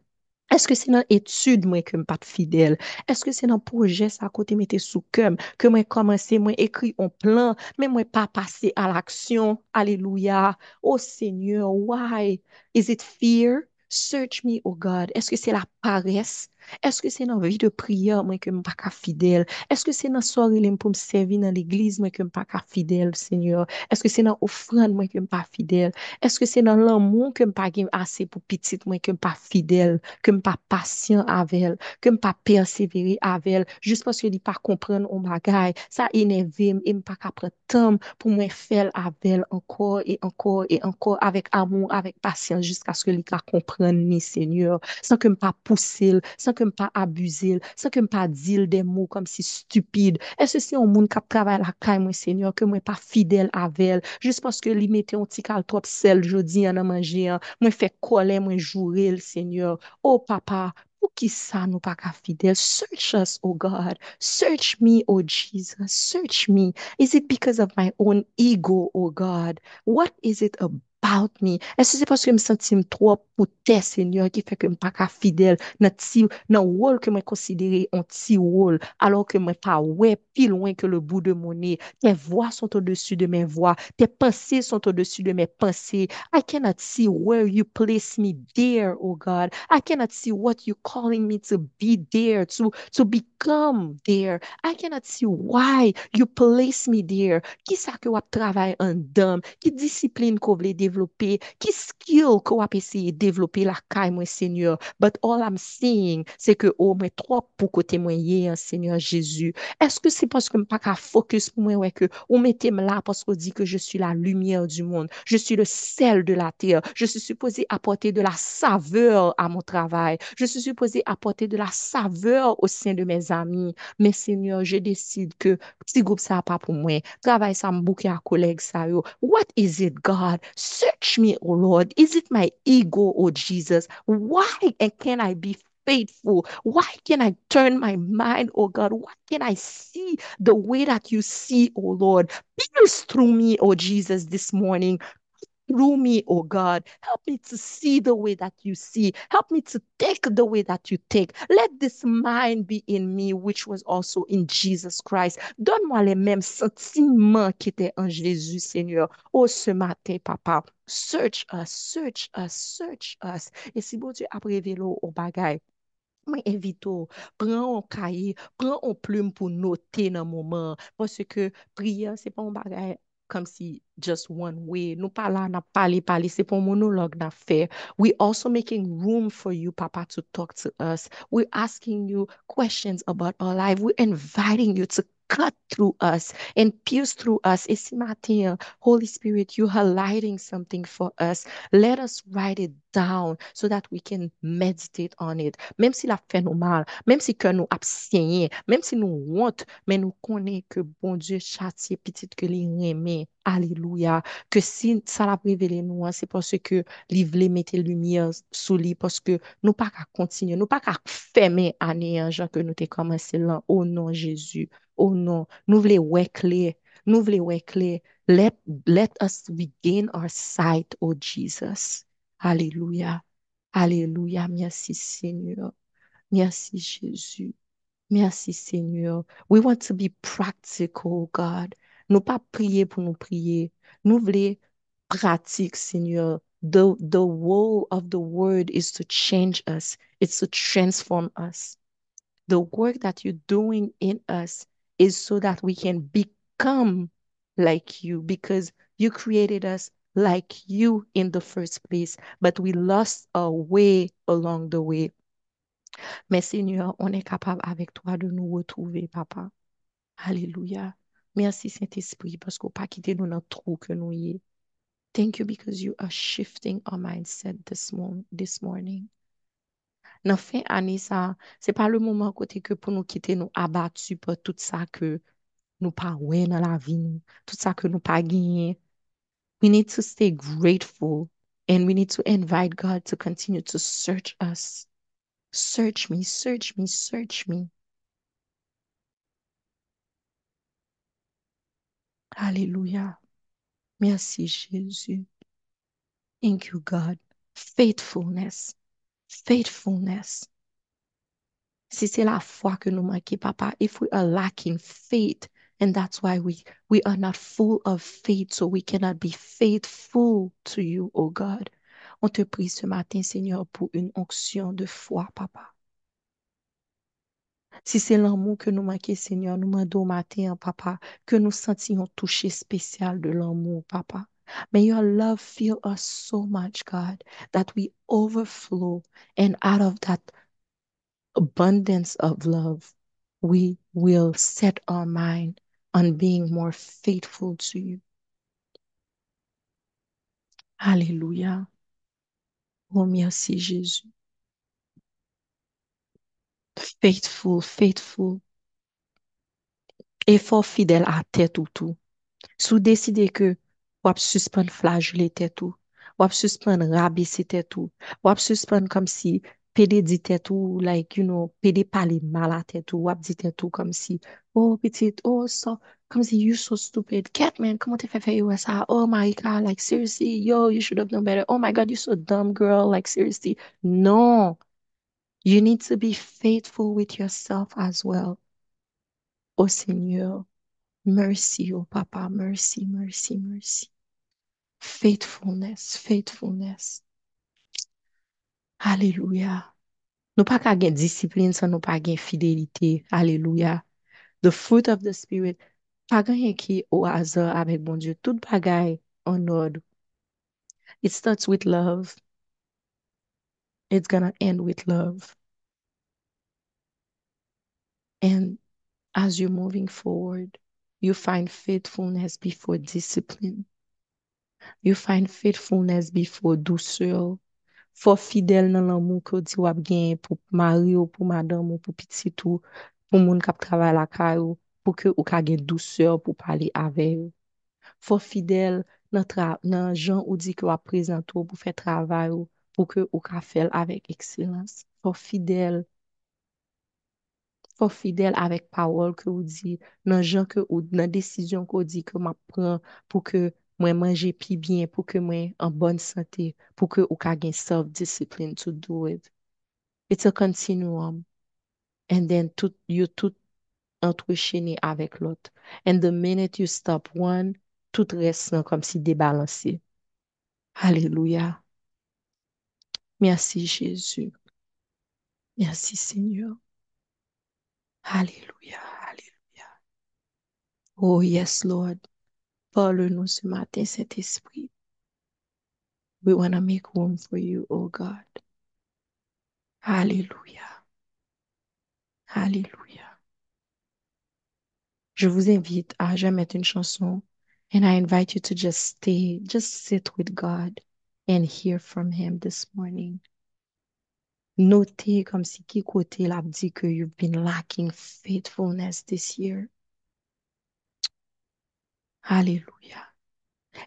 Eske se nan etude mwen kem pat fidel? Eske se nan proje sa kote mette sou kem? Ke mwen komanse, mwen ekri on plan, men mwen pa pase al aksyon? Aleluya. Oh Seigneur, why? Is it fear? Search me, oh God. Eske se la paresse? Eske se nan vi de priya mwen kem pa ka fidel? Eske se nan sorilem pou msevi nan l'eglize mwen kem pa ka fidel, Seigneur? Eske se nan ofran mwen kem pa fidel? Eske se nan l'amon kem pa gem ase pou pitit mwen kem pa fidel? Kem pa pasyen avel? Kem pa perseveri avel? Just paske li pa kompren ou bagay? Sa enevim, em pa ka pretam pou mwen fel avel ankor e ankor e ankor avek amon, avek pasyen, just paske li ka kompren ni, Seigneur? San kem pa pousil, san kem pa abuzil, sa kem pa dil de mou kom si stupide. E se si yon moun kap travay la kay mwen senyor, ke mwen pa fidel avel, jist paske li mette yon ti kal trop sel jodi an a manje, mwen fe kole mwen jurel senyor. Oh papa, pou ki sa nou pa ka fidel? Search us, oh God. Search me, oh Jesus. Search me. Is it because of my own ego, oh God? What is it about? About me. Est-ce que c'est parce que je me sentim trop pour te, qui fait que je ne pas fidèle dans le rôle que je considère un petit rôle, alors que je ne pas ouais plus loin que le bout de mon nez. Tes voix sont au-dessus de mes voix. Tes pensées sont au-dessus de mes pensées. I cannot see where you place me there, oh God. I cannot see what you're calling me to be there, to, to become there. I cannot see why you place me there. Qui ça que vous travaillez en dame? Qui discipline que vous voulez développer, qui skill va essayer de développer la caille, moi, Seigneur? But all I'm saying, c'est que, oh, mais trop pour côté moi, hein, Seigneur Jésus. Est-ce que c'est parce que je pas qu'à focus pour moi, ouais, que on mettez là parce qu'on dit que je suis la lumière du monde, je suis le sel de la terre, je suis supposé apporter de la saveur à mon travail, je suis supposé apporter de la saveur au sein de mes amis. Mais Seigneur, je décide que petit groupe ça pas pour moi. Travail ça me à collègue ça yo. What is it, God? Search me, O Lord. Is it my ego, O Jesus? Why and can I be faithful? Why can I turn my mind, oh God? Why can I see the way that you see, oh Lord? Pierce through me, oh Jesus, this morning through me, oh God. Help me to see the way that you see. Help me to take the way that you take. Let this mind be in me, which was also in Jesus Christ. Donne-moi les mêmes sentiments qui étaient en Jésus, Seigneur. Oh, ce matin, Papa. Search us, search us, search us. Et si bon Dieu a révélé au bagay, moi, invite, prends un cahier, prends un plume pour noter dans le moment. Parce que prière, c'est pas un bagay comme si just one way. Nous pas n'a parlé, c'est pour monologue n'a. We also making room for you, Papa, to talk to us. We're asking you questions about our life. We're inviting you to cut through us and pierce through us. Et si matin, Holy Spirit, you are lighting something for us. Let us write it down so that we can meditate on it. Même si la fait nous mal, même si que nous abstenons, même si nous honte, mais nous connaissons que bon Dieu châtie petite que les remet. Alléluia. Que si ça l'a révélé nous, hein, c'est parce que voulait mettre lumière sous lui, parce que nous pas qu'à continuer, nous pas qu'à fermer année, hein, que nous t'ai commencé là. Au nom Jésus. Oh non, nous voulons ouais. Nous voulons ouais. Let, let us regain our sight, oh Jesus. Alléluia. Alléluia. Merci Seigneur. Merci Jésus. Merci Seigneur. We want to be practical, oh God. Nous pas prier pour nous prier. Nous voulons pratique, Seigneur. The, the role of the word is to change us. It's to transform us. The work that you're doing in us is so that we can become like you because you created us like you in the first place, but we lost our way along the way. Mais Seigneur, on est capable avec toi de nous retrouver, Papa. Alléluia. Merci Saint-Esprit parce qu'on pas quitté nous dans trou que nous y est. Thank you because you are shifting our mindset this, mo this morning. Nan fin ane sa, se pa le mouman kote ke pou nou kite nou abatu pa tout sa ke nou pa we nan la vi nou, tout sa ke nou pa genye. We need to stay grateful and we need to invite God to continue to search us. Search me, search me, search me. Alléluia. Merci Jésus. Thank you God. Faithfulness. faithfulness. Si c'est la foi que nous manquons, Papa, if we are lacking faith, and that's why we, we are not full of faith, so we cannot be faithful to you, oh God. On te prie ce matin, Seigneur, pour une onction de foi, Papa. Si c'est l'amour que nous manquons, Seigneur, nous demandons matin, Papa, que nous sentions touché spécial de l'amour, Papa. May your love fill us so much, God, that we overflow. And out of that abundance of love, we will set our mind on being more faithful to you. Alléluia. Oh, merci Jésus. Faithful, faithful. Effort fidèle à tête ou tout. Sous décider que wap suspend flagele tetou, wap suspend rabisi tetou, wap suspend kom si pede di like, you know, pede pale mala tetou, wap di tetou kom si, oh, petit, oh, so, kom si, you so stupid, Catman, koman te fe fe yo sa, oh my God, like, seriously, yo, you should have known better, oh my God, you so dumb, girl, like, seriously, no, you need to be faithful with yourself as well. Oh Seigneur, mercy, oh Papa, mercy, mercy, mercy. Faithfulness, faithfulness. Alléluia. Nous pas qu'à gagner discipline sans nous pas gagner fidélité. Alléluia. The fruit of the spirit. Pas gagner qui au hasard avec bon Dieu. Tout bagaille en ordre. It starts with love. It's going to end with love. And as you're moving forward, you find faithfulness before discipline. You find faithfulness before douceur. For fidèle nan l'amour que di wap gen pou mari ou pou madame ou pou pitit ou pou moun kap travay la kay ou pou que ou gen douceur pour parler avec ou. For fidèle tra nan jan ou di que wap prezento pour faire travay ou pou que ou fel avec excellence. For fidèle faut fidèle avec parole que vous dit, dans gens que ou dans décision que dit que m'a pour que moi manger plus bien, pour que moi en bonne santé, pour que ou ka self discipline to do it. It's a continuum. And then tout you tout entrechaîné avec l'autre. And the minute you stop one, tout reste comme si débalancé. Alléluia. Merci Jésus. Merci Seigneur. Alléluia, Alléluia. Oh yes, Lord. Parle-nous ce matin, cet esprit. We want to make room for you, oh God. Alléluia. Alléluia. Je vous invite à jamais mettre une chanson. And I invite you to just stay, just sit with God and hear from Him this morning. Notez comme si qui côté l'a dit que you've been lacking faithfulness this year. Hallelujah.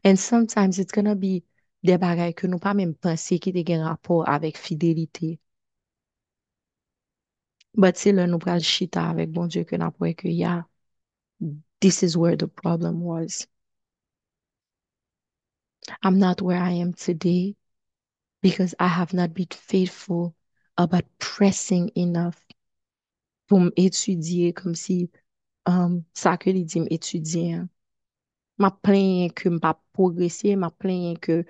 And sometimes it's gonna be bagailles que nous pas même penser qui ont un rapport avec fidélité. But là nous pral chita avec bon Dieu que n'a pas que yeah, this is where the problem was. I'm not where I am today because I have not been faithful about pressing enough pour m'étudier comme si um, dit m'étudier. Hein. M'a plaint que m'pas progresser, m'a plaint que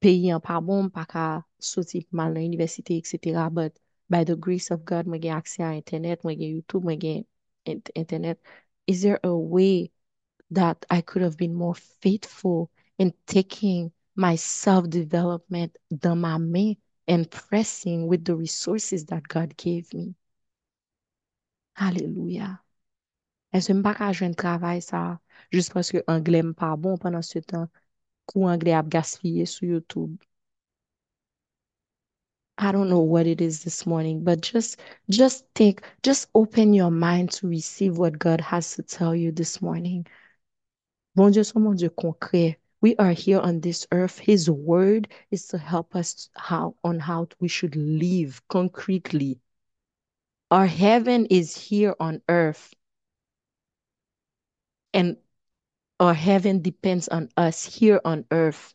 pays en pas bon, pas qu'à sortir mal à l'université, etc. But by the grace of God, moi j'ai accès à Internet, moi j'ai YouTube, moi j'ai Internet. Is there a way that I could have been more faithful in taking my self-development dans ma and pressing with the resources that God gave me. Hallelujah. Est-ce que je pas un travail ça juste parce que l'anglais n'est pas bon pendant ce temps que anglais a gaspillé sur YouTube? I don't know what it is this morning, but just just think, just open your mind to receive what God has to tell you this morning. Bon Dieu, son mon Dieu concret. We are here on this earth. His word is to help us how on how we should live concretely. Our heaven is here on earth. And our heaven depends on us here on earth.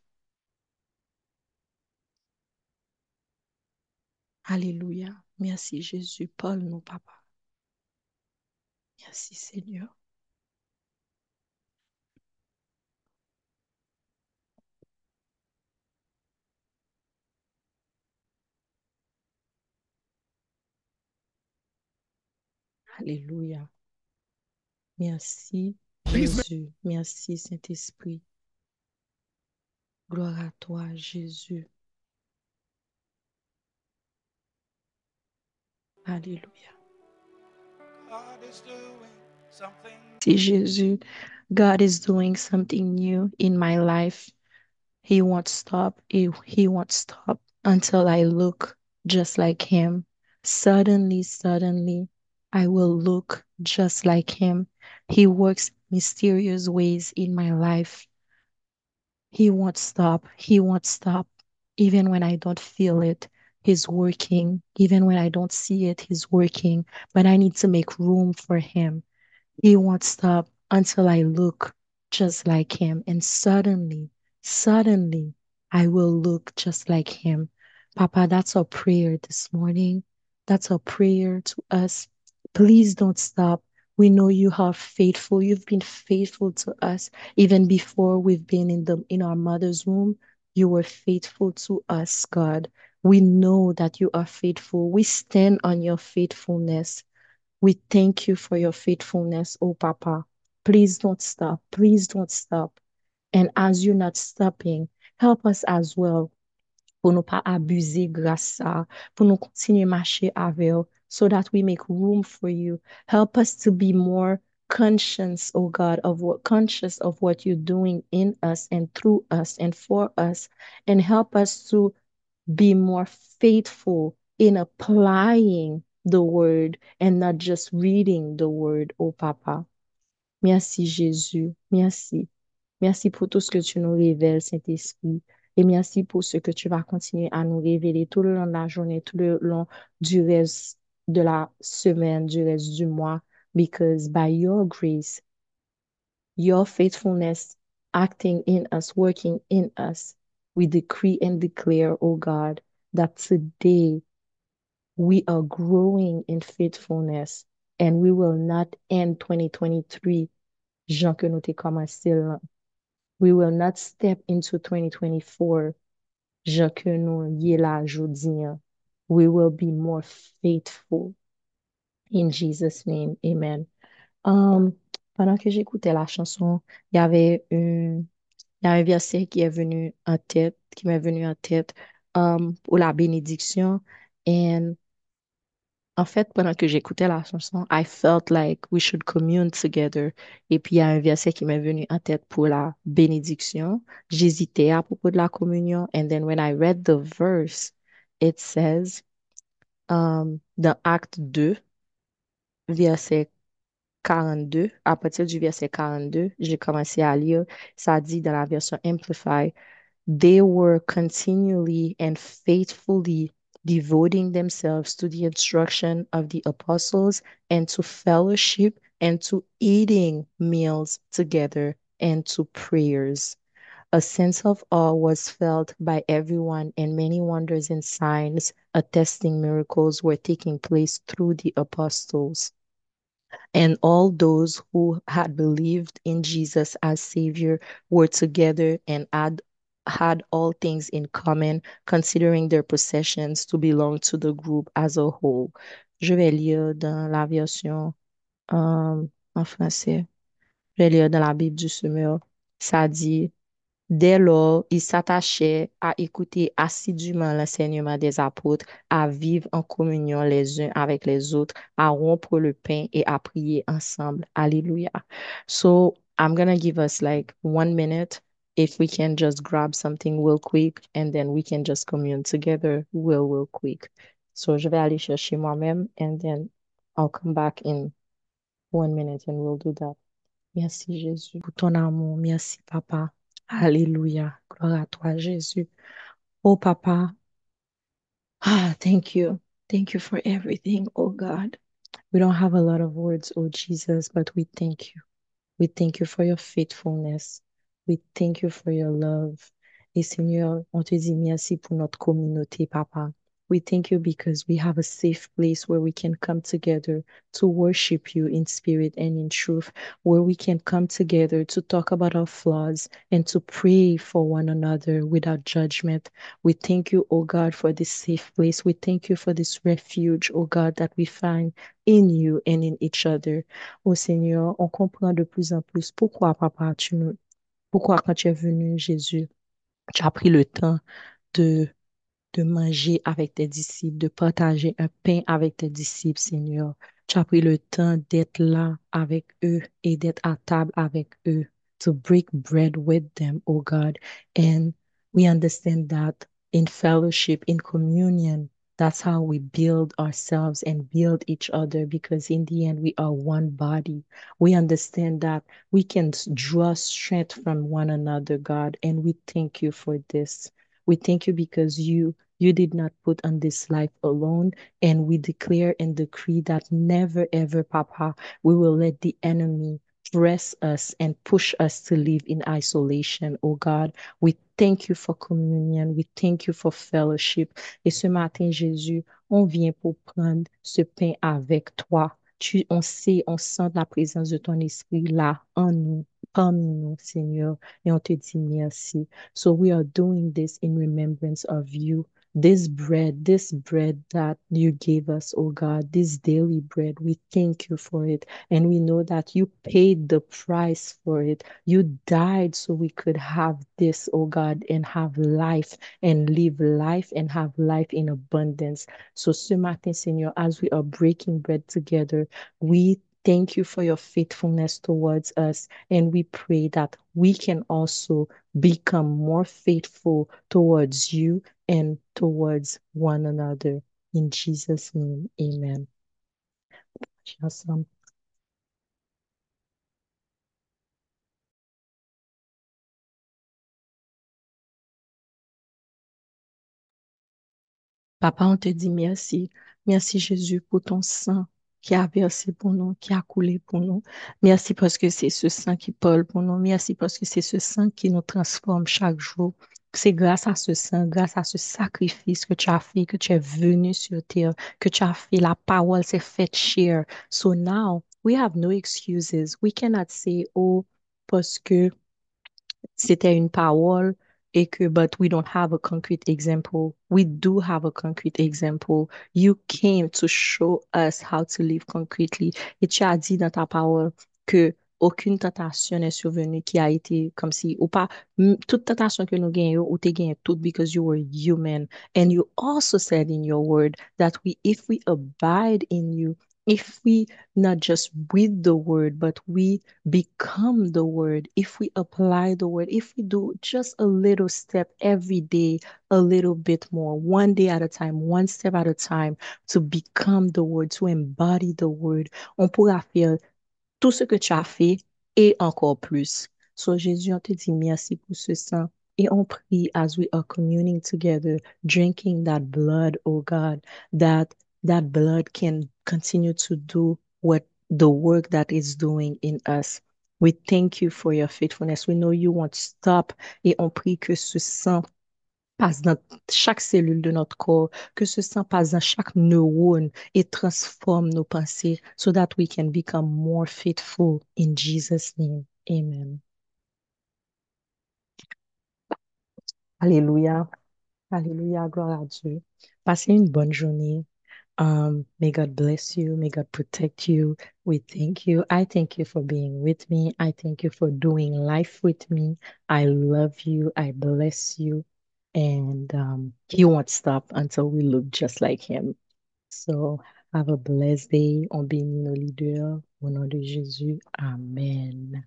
Alléluia. Merci Jésus. Paul, nous, Papa. Merci Seigneur. Alléluia. Merci Jésus. Merci Saint-Esprit. Gloire à toi Jésus. Alléluia. See Jésus. God is doing something new in my life. He won't stop. He, he won't stop until I look just like him. Suddenly, suddenly, I will look just like him. He works mysterious ways in my life. He won't stop. He won't stop. Even when I don't feel it, he's working. Even when I don't see it, he's working. But I need to make room for him. He won't stop until I look just like him. And suddenly, suddenly, I will look just like him. Papa, that's our prayer this morning. That's our prayer to us Please don't stop. We know you are faithful. You've been faithful to us even before we've been in the in our mother's womb. You were faithful to us, God. We know that you are faithful. We stand on your faithfulness. We thank you for your faithfulness, oh Papa. Please don't stop. Please don't stop. And as you're not stopping, help us as well pour nous pas abuser grâce ça, pour nous continuer marcher avec so that we make room for you. Help us to be more conscious, oh God, of what conscious of what you're doing in us and through us and for us, and help us to be more faithful in applying the word and not just reading the word, oh Papa. Merci Jésus, merci. Merci pour tout ce que tu nous révèles, Saint-Esprit. Et merci pour ce que tu vas continuer à nous révéler tout le long de la journée, tout le long du reste de la semaine, du reste du mois. Because by your grace, your faithfulness acting in us, working in us, we decree and declare, oh God, that today we are growing in faithfulness and we will not end 2023 Jean que nous commencé. We will not step into 2024 Jean que nous là. We will be more faithful. In Jesus' name, amen. Um, pendant que j'écoutais la chanson, il y avait un, il y a un verset qui est venu en tête, qui m'est venu en tête um, pour la bénédiction. And en fait, pendant que j'écoutais la chanson, I felt like we should commune together. Et puis, il y a un verset qui m'est venu en tête pour la bénédiction. J'hésitais à propos de la communion. And then when I read the verse, it says, um, dans Acte 2, verset 42, à partir du verset 42, j'ai commencé à lire, ça dit dans la version Amplify, They were continually and faithfully devoting themselves to the instruction of the apostles and to fellowship and to eating meals together and to prayers. A sense of awe was felt by everyone, and many wonders and signs attesting miracles were taking place through the apostles. And all those who had believed in Jesus as Savior were together and had had all things in common, considering their possessions to belong to the group as a whole. Je vais lire dans la version euh, en français. Je vais lire dans la Bible du Semeur. Ça dit, Dès lors, ils s'attachaient à écouter assidûment l'enseignement des apôtres, à vivre en communion les uns avec les autres, à rompre le pain et à prier ensemble. Alléluia. So, I'm going to give us like one minute if we can just grab something real quick and then we can just commune together real, real quick. So, je vais aller chercher moi-même and then I'll come back in one minute and we'll do that. Merci Jésus pour ton amour. Merci Papa. Alléluia. Gloire à toi Jésus. Oh Papa. Ah, thank you. Thank you for everything, oh God. We don't have a lot of words, oh Jesus, but we thank you. We thank you for your faithfulness. We thank you for your love. Et Seigneur, on te dit merci pour notre communauté, Papa. We thank you because we have a safe place where we can come together to worship you in spirit and in truth, where we can come together to talk about our flaws and to pray for one another without judgment. We thank you, oh God, for this safe place. We thank you for this refuge, oh God, that we find in you and in each other. Oh Seigneur, on comprend de plus en plus pourquoi, Papa, tu nous, pourquoi quand tu es venu, Jésus, tu as pris le temps de de manger avec tes disciples, de partager un pain avec tes disciples, Seigneur. Tu as pris le temps d'être là avec eux et d'être à table avec eux, to break bread with them, oh God. And we understand that in fellowship, in communion, that's how we build ourselves and build each other because in the end, we are one body. We understand that we can draw strength from one another, God, and we thank you for this. We thank you because you you did not put on this life alone. And we declare and decree that never, ever, Papa, we will let the enemy press us and push us to live in isolation. Oh God, we thank you for communion. We thank you for fellowship. Et ce matin, Jésus, on vient pour prendre ce pain avec toi. Tu, on sait, on sent la présence de ton esprit là en nous. Parmi nous, Seigneur, et on te dit merci. So we are doing this in remembrance of you. this bread, this bread that you gave us, oh God, this daily bread. We thank you for it. And we know that you paid the price for it. You died so we could have this, oh God, and have life and live life and have life in abundance. So ce matin, Seigneur, as we are breaking bread together, we thank you for your faithfulness towards us. And we pray that we can also become more faithful towards you and towards one another. In Jesus' name, amen. Papa, on te dit merci. Merci Jésus pour ton sang qui a versé pour nous, qui a coulé pour nous. Merci parce que c'est ce sang qui parle pour nous. Merci parce que c'est ce sang qui nous transforme chaque jour. C'est grâce à ce sang, grâce à ce sacrifice que tu as fait, que tu es venu sur terre, que tu as fait. La parole s'est faite chair. So now, we have no excuses. We cannot say, oh, parce que c'était une parole but we don't have a concrete example. We do have a concrete example. You came to show us how to live concretely. Et tu as dit dans ta parole que aucune tentation n'est survenue qui a été comme si, ou pas, toute tentation que nous gagnons, ou te gagné toute because you were human. And you also said in your word that we, if we abide in you, if we not just read the word, but we become the word, if we apply the word, if we do just a little step every day, a little bit more, one day at a time, one step at a time, to become the word, to embody the word, on pourra faire tout ce que tu as fait et encore plus. So Jésus, on te dit merci pour ce sang. Et on prie as we are communing together, drinking that blood, oh God, that that blood can continue to do what the work that is doing in us. We thank you for your faithfulness. We know you won't stop. Et on prie que ce sang passe dans chaque cellule de notre corps, que ce sang passe dans chaque neurone et transforme nos pensées so that we can become more faithful in Jesus' name. Amen. Alléluia. Alléluia. Gloire à Dieu. Passez une bonne journée. Um, may God bless you. May God protect you. We thank you. I thank you for being with me. I thank you for doing life with me. I love you. I bless you. And um, he won't stop until we look just like him. So have a blessed day. On bénit nos leaders. Au nom de Jésus. Amen.